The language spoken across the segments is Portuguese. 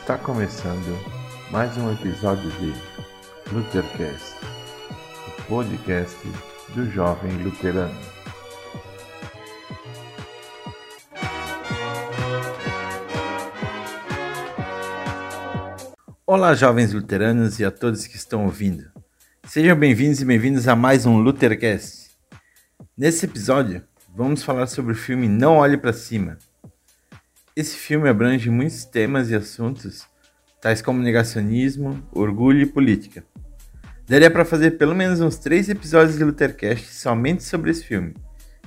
Está começando mais um episódio de Luthercast, o podcast do jovem luterano. Olá, jovens luteranos e a todos que estão ouvindo. Sejam bem-vindos e bem-vindos a mais um Luthercast. Nesse episódio, vamos falar sobre o filme Não Olhe para Cima. Esse filme abrange muitos temas e assuntos, tais como negacionismo, orgulho e política. Daria para fazer pelo menos uns três episódios de Luthercast somente sobre esse filme,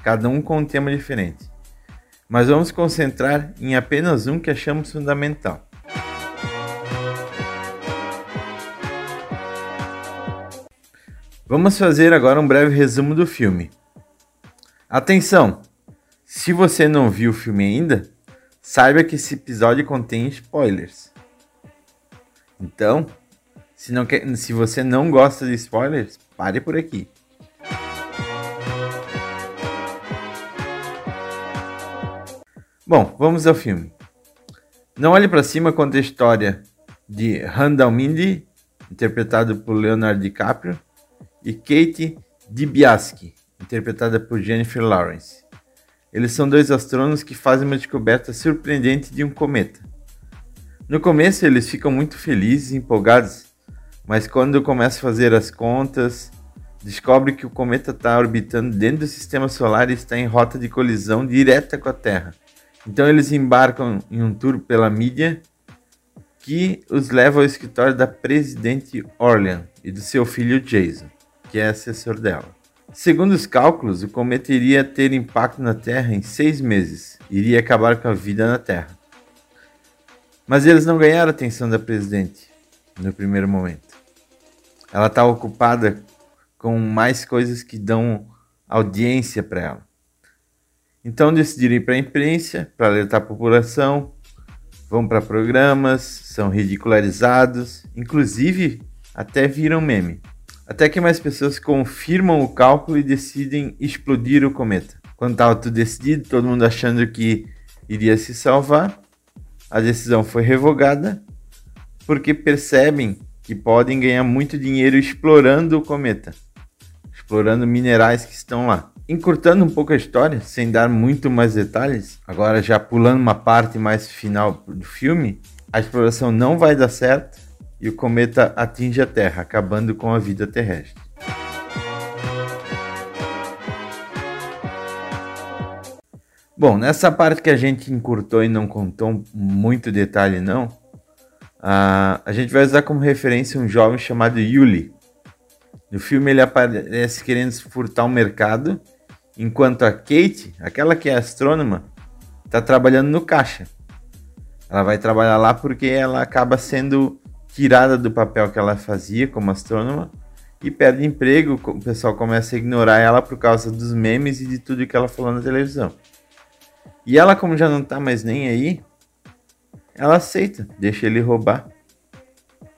cada um com um tema diferente. Mas vamos concentrar em apenas um que achamos fundamental. Vamos fazer agora um breve resumo do filme. Atenção! Se você não viu o filme ainda, saiba que esse episódio contém spoilers. Então, se, não quer, se você não gosta de spoilers, pare por aqui. Bom, vamos ao filme. Não Olhe para Cima conta a história de Randall Mindy, interpretado por Leonardo DiCaprio, e Kate DiBiase, interpretada por Jennifer Lawrence. Eles são dois astrônomos que fazem uma descoberta surpreendente de um cometa. No começo eles ficam muito felizes e empolgados, mas quando começam a fazer as contas, descobre que o cometa está orbitando dentro do sistema solar e está em rota de colisão direta com a Terra. Então eles embarcam em um tour pela mídia que os leva ao escritório da presidente Orlean e do seu filho Jason que é assessor dela. Segundo os cálculos, o cometa iria ter impacto na Terra em seis meses, iria acabar com a vida na Terra. Mas eles não ganharam a atenção da presidente no primeiro momento. Ela está ocupada com mais coisas que dão audiência para ela. Então decidiram ir para a imprensa para alertar a população, vão para programas, são ridicularizados, inclusive até viram meme até que mais pessoas confirmam o cálculo e decidem explodir o cometa. Quando estava tudo decidido, todo mundo achando que iria se salvar, a decisão foi revogada porque percebem que podem ganhar muito dinheiro explorando o cometa, explorando minerais que estão lá. Encurtando um pouco a história, sem dar muito mais detalhes, agora já pulando uma parte mais final do filme, a exploração não vai dar certo e o cometa atinge a Terra, acabando com a vida terrestre. Bom, nessa parte que a gente encurtou e não contou muito detalhe não, uh, a gente vai usar como referência um jovem chamado Yuli. No filme ele aparece querendo furtar o um mercado, enquanto a Kate, aquela que é astrônoma, está trabalhando no caixa. Ela vai trabalhar lá porque ela acaba sendo tirada do papel que ela fazia como astrônoma e perde emprego. O pessoal começa a ignorar ela por causa dos memes e de tudo que ela falou na televisão. E ela, como já não tá mais nem aí, ela aceita, deixa ele roubar.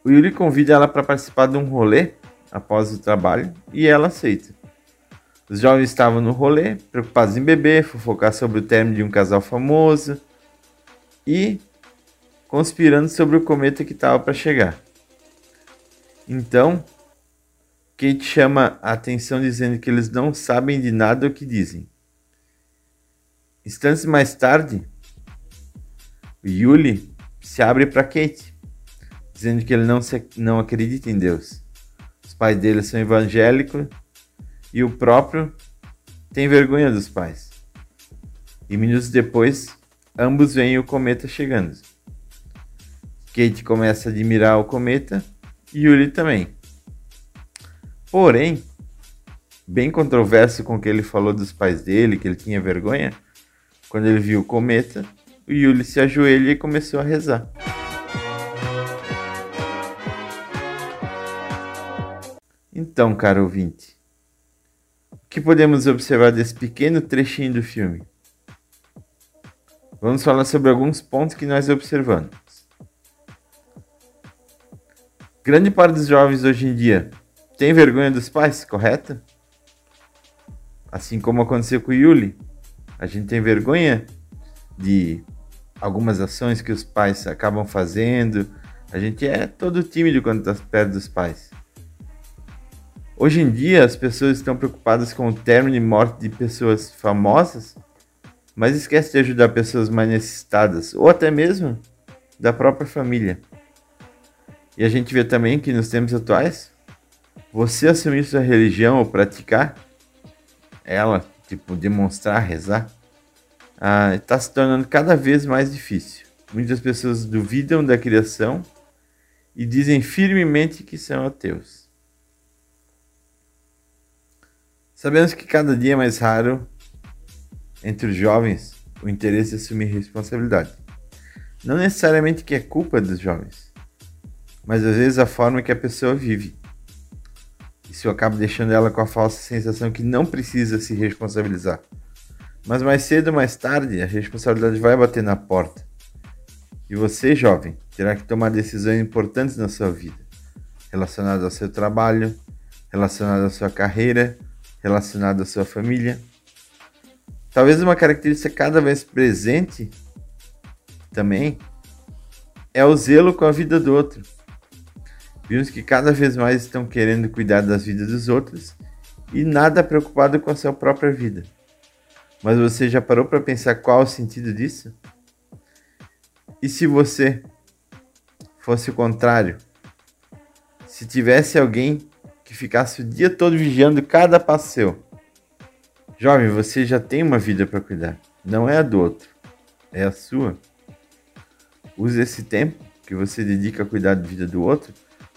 O Yuri convida ela para participar de um rolê após o trabalho e ela aceita. Os jovens estavam no rolê, preocupados em beber, fofocar sobre o término de um casal famoso e conspirando sobre o cometa que estava para chegar. Então, Kate chama a atenção dizendo que eles não sabem de nada o que dizem. Instantes mais tarde, Yuli se abre para Kate, dizendo que ele não, se, não acredita em Deus. Os pais dele são evangélicos e o próprio tem vergonha dos pais. E minutos depois, ambos veem o cometa chegando. Kate começa a admirar o cometa e Yuri também. Porém, bem controverso com o que ele falou dos pais dele, que ele tinha vergonha, quando ele viu o cometa, o Yuli se ajoelha e começou a rezar. Então, caro ouvinte, o que podemos observar desse pequeno trechinho do filme? Vamos falar sobre alguns pontos que nós observamos. Grande parte dos jovens hoje em dia tem vergonha dos pais, correto? Assim como aconteceu com o Yuli. A gente tem vergonha de algumas ações que os pais acabam fazendo. A gente é todo tímido quando está perto dos pais. Hoje em dia, as pessoas estão preocupadas com o término e morte de pessoas famosas, mas esquecem de ajudar pessoas mais necessitadas, ou até mesmo da própria família. E a gente vê também que nos tempos atuais, você assumir sua religião ou praticar ela, tipo, demonstrar, rezar, está ah, se tornando cada vez mais difícil. Muitas pessoas duvidam da criação e dizem firmemente que são ateus. Sabemos que cada dia é mais raro entre os jovens o interesse em assumir responsabilidade. Não necessariamente que é culpa dos jovens, mas às vezes a forma que a pessoa vive. Isso acaba deixando ela com a falsa sensação que não precisa se responsabilizar. Mas mais cedo ou mais tarde, a responsabilidade vai bater na porta. E você, jovem, terá que tomar decisões importantes na sua vida, relacionadas ao seu trabalho, relacionadas à sua carreira, relacionadas à sua família. Talvez uma característica cada vez presente também é o zelo com a vida do outro. Vimos que cada vez mais estão querendo cuidar das vidas dos outros e nada preocupado com a sua própria vida. Mas você já parou para pensar qual o sentido disso? E se você fosse o contrário? Se tivesse alguém que ficasse o dia todo vigiando cada passo seu. Jovem, você já tem uma vida para cuidar. Não é a do outro, é a sua. Use esse tempo que você dedica a cuidar da vida do outro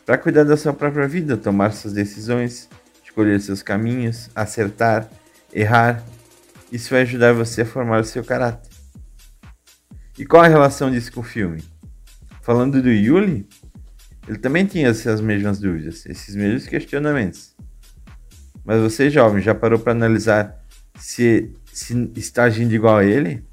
para cuidar da sua própria vida, tomar suas decisões, escolher seus caminhos, acertar, errar. Isso vai ajudar você a formar o seu caráter. E qual a relação disso com o filme? Falando do Yuli, ele também tinha essas mesmas dúvidas, esses mesmos questionamentos. Mas você, jovem, já parou para analisar se, se está agindo igual a ele?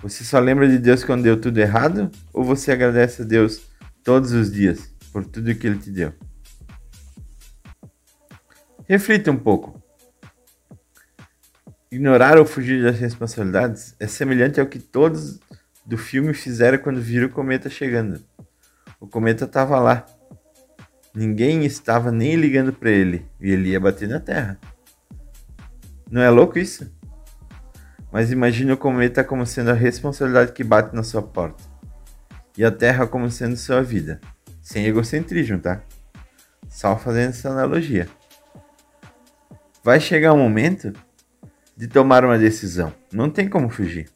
Você só lembra de Deus quando deu tudo errado? Ou você agradece a Deus todos os dias? Por tudo que Ele te deu. Reflita um pouco. Ignorar ou fugir das responsabilidades é semelhante ao que todos do filme fizeram quando viram o cometa chegando. O cometa estava lá. Ninguém estava nem ligando para ele e ele ia bater na Terra. Não é louco isso? Mas imagine o cometa como sendo a responsabilidade que bate na sua porta e a Terra como sendo sua vida sem egocentrismo, tá? Só fazendo essa analogia. Vai chegar um momento de tomar uma decisão. Não tem como fugir.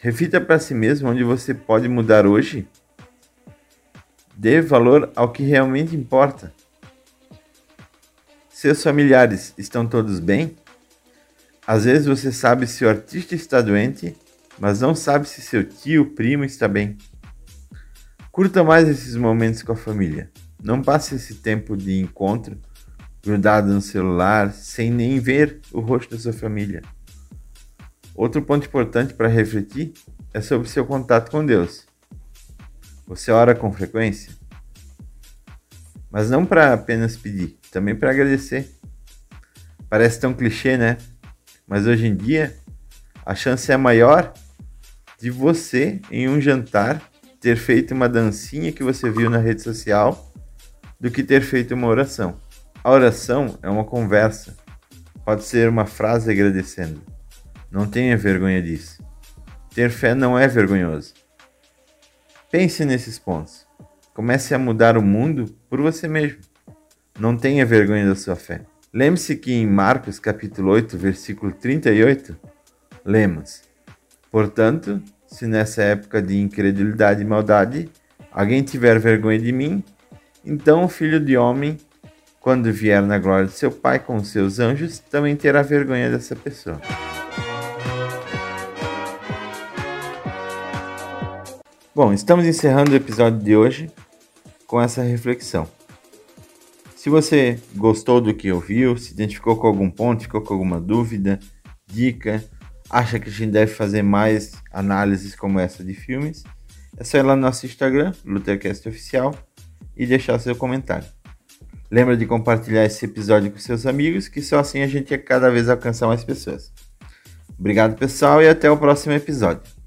Reflita para si mesmo onde você pode mudar hoje. Dê valor ao que realmente importa. Seus familiares estão todos bem? Às vezes você sabe se o artista está doente, mas não sabe se seu tio, primo está bem. Curta mais esses momentos com a família. Não passe esse tempo de encontro grudado no celular sem nem ver o rosto da sua família. Outro ponto importante para refletir é sobre seu contato com Deus. Você ora com frequência? Mas não para apenas pedir, também para agradecer. Parece tão clichê, né? Mas hoje em dia, a chance é maior de você, em um jantar, ter feito uma dancinha que você viu na rede social do que ter feito uma oração. A oração é uma conversa, pode ser uma frase agradecendo. Não tenha vergonha disso. Ter fé não é vergonhoso. Pense nesses pontos. Comece a mudar o mundo por você mesmo. Não tenha vergonha da sua fé. Lembre-se que em Marcos capítulo 8, versículo 38, lemos: Portanto, se nessa época de incredulidade e maldade alguém tiver vergonha de mim, então o filho de homem, quando vier na glória de seu Pai com seus anjos, também terá vergonha dessa pessoa. Bom, estamos encerrando o episódio de hoje com essa reflexão. Se você gostou do que ouviu, se identificou com algum ponto, ficou com alguma dúvida, dica, acha que a gente deve fazer mais análises como essa de filmes, é só ir lá no nosso Instagram, Luthercast Oficial, e deixar seu comentário. Lembra de compartilhar esse episódio com seus amigos, que só assim a gente cada vez alcançar mais pessoas. Obrigado, pessoal, e até o próximo episódio.